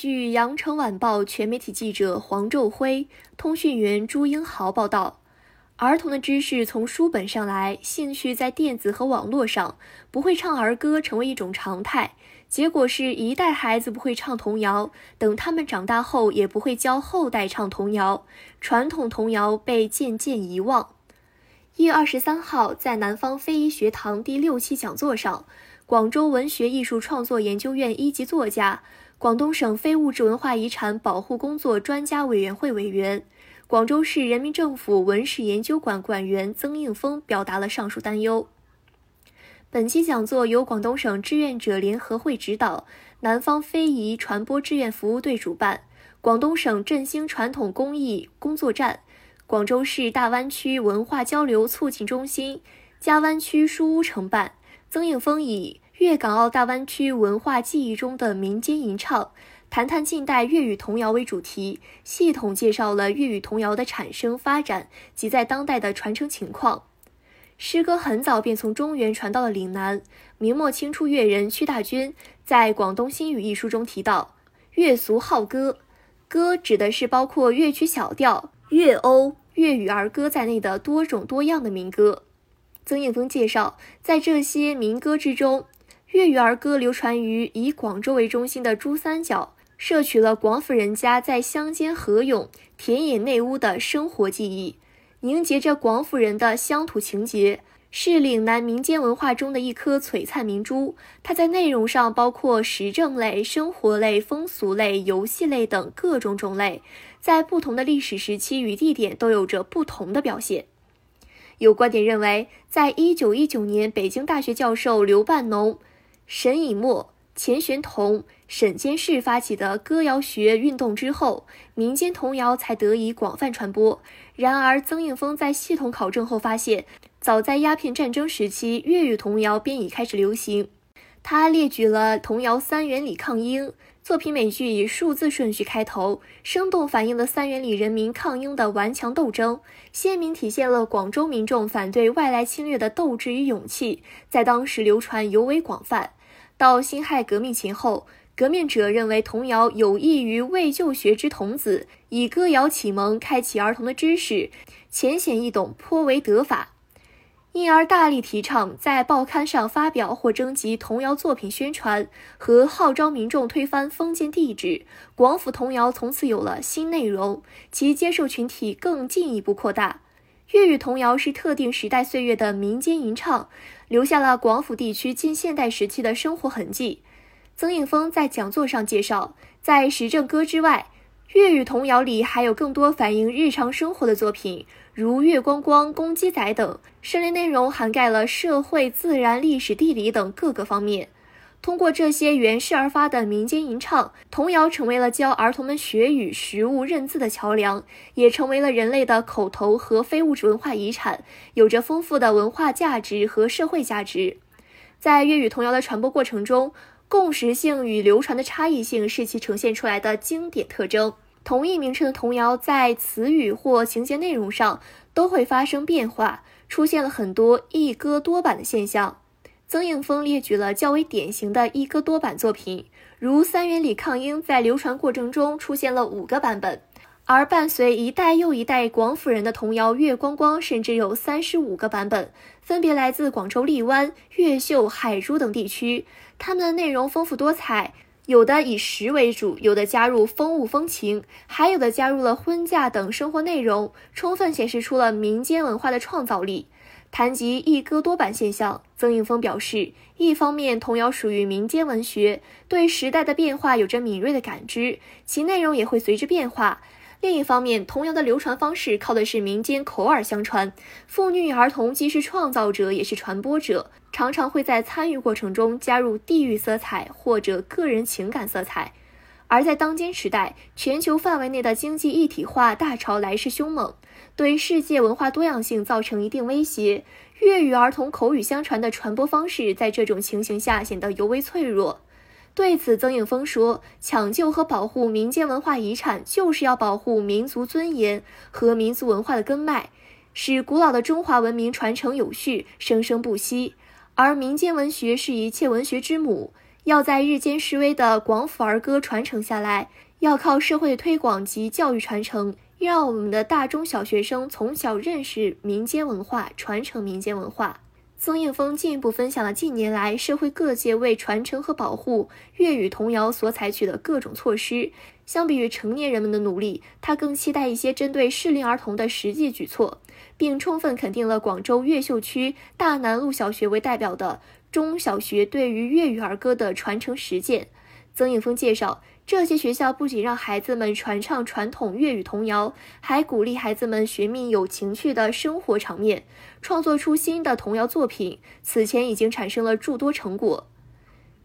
据《羊城晚报》全媒体记者黄昼辉、通讯员朱英豪报道，儿童的知识从书本上来，兴趣在电子和网络上，不会唱儿歌成为一种常态。结果是一代孩子不会唱童谣，等他们长大后也不会教后代唱童谣，传统童谣被渐渐遗忘。一月二十三号，在南方非遗学堂第六期讲座上，广州文学艺术创作研究院一级作家。广东省非物质文化遗产保护工作专家委员会委员、广州市人民政府文史研究馆馆员曾应峰表达了上述担忧。本期讲座由广东省志愿者联合会指导，南方非遗传播志愿服务队主办，广东省振兴传统工艺工作站、广州市大湾区文化交流促进中心、嘉湾区书屋承办。曾应峰以。粤港澳大湾区文化记忆中的民间吟唱，谈谈近代粤语童谣为主题，系统介绍了粤语童谣的产生、发展及在当代的传承情况。诗歌很早便从中原传到了岭南。明末清初粤人屈大均在《广东新语》一书中提到，粤俗好歌，歌指的是包括乐曲小调、粤讴、粤语儿歌在内的多种多样的民歌。曾应峰介绍，在这些民歌之中，粤语儿歌流传于以广州为中心的珠三角，摄取了广府人家在乡间何勇、田野内屋的生活记忆，凝结着广府人的乡土情结，是岭南民间文化中的一颗璀璨明珠。它在内容上包括时政类、生活类、风俗类、游戏类等各种种类，在不同的历史时期与地点都有着不同的表现。有观点认为，在一九一九年，北京大学教授刘半农。沈以沫、钱玄同、沈监士发起的歌谣学运动之后，民间童谣才得以广泛传播。然而，曾应峰在系统考证后发现，早在鸦片战争时期，粤语童谣便已开始流行。他列举了童谣《三元里抗英》作品，每句以数字顺序开头，生动反映了三元里人民抗英的顽强斗争，鲜明体现了广州民众反对外来侵略的斗志与勇气，在当时流传尤为广泛。到辛亥革命前后，革命者认为童谣有益于未就学之童子，以歌谣启蒙，开启儿童的知识，浅显易懂，颇为得法，因而大力提倡在报刊上发表或征集童谣作品宣传和号召民众推翻封建帝制。广府童谣从此有了新内容，其接受群体更进一步扩大。粤语童谣是特定时代岁月的民间吟唱，留下了广府地区近现代时期的生活痕迹。曾应峰在讲座上介绍，在时政歌之外，粤语童谣里还有更多反映日常生活的作品，如《月光光》《公鸡仔》等，涉猎内容涵盖了社会、自然、历史、地理等各个方面。通过这些源氏而发的民间吟唱，童谣成为了教儿童们学语、识物、认字的桥梁，也成为了人类的口头和非物质文化遗产，有着丰富的文化价值和社会价值。在粤语童谣的传播过程中，共识性与流传的差异性是其呈现出来的经典特征。同一名称的童谣，在词语或情节内容上都会发生变化，出现了很多一歌多版的现象。曾应峰列举了较为典型的一哥多版作品，如《三元里抗英》在流传过程中出现了五个版本，而伴随一代又一代广府人的童谣《月光光》甚至有三十五个版本，分别来自广州荔湾、越秀、海珠等地区。它们的内容丰富多彩，有的以食为主，有的加入风物风情，还有的加入了婚嫁等生活内容，充分显示出了民间文化的创造力。谈及一歌多版现象，曾应峰表示，一方面童谣属于民间文学，对时代的变化有着敏锐的感知，其内容也会随之变化；另一方面，童谣的流传方式靠的是民间口耳相传，妇女与儿童既是创造者也是传播者，常常会在参与过程中加入地域色彩或者个人情感色彩。而在当今时代，全球范围内的经济一体化大潮来势凶猛。对世界文化多样性造成一定威胁，粤语儿童口语相传的传播方式在这种情形下显得尤为脆弱。对此，曾颖峰说：“抢救和保护民间文化遗产，就是要保护民族尊严和民族文化的根脉，使古老的中华文明传承有序、生生不息。而民间文学是一切文学之母，要在日间式微的广府儿歌传承下来，要靠社会推广及教育传承，让我们的大中小学生从小认识民间文化，传承民间文化。曾应峰进一步分享了近年来社会各界为传承和保护粤语童谣所采取的各种措施。相比于成年人们的努力，他更期待一些针对适龄儿童的实际举措，并充分肯定了广州越秀区大南路小学为代表的中小学对于粤语儿歌的传承实践。曾应峰介绍。这些学校不仅让孩子们传唱传统粤语童谣，还鼓励孩子们寻觅有情趣的生活场面，创作出新的童谣作品。此前已经产生了诸多成果。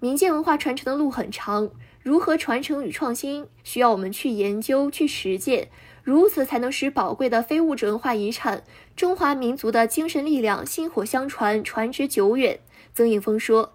民间文化传承的路很长，如何传承与创新，需要我们去研究、去实践，如此才能使宝贵的非物质文化遗产、中华民族的精神力量薪火相传、传之久远。曾应峰说：“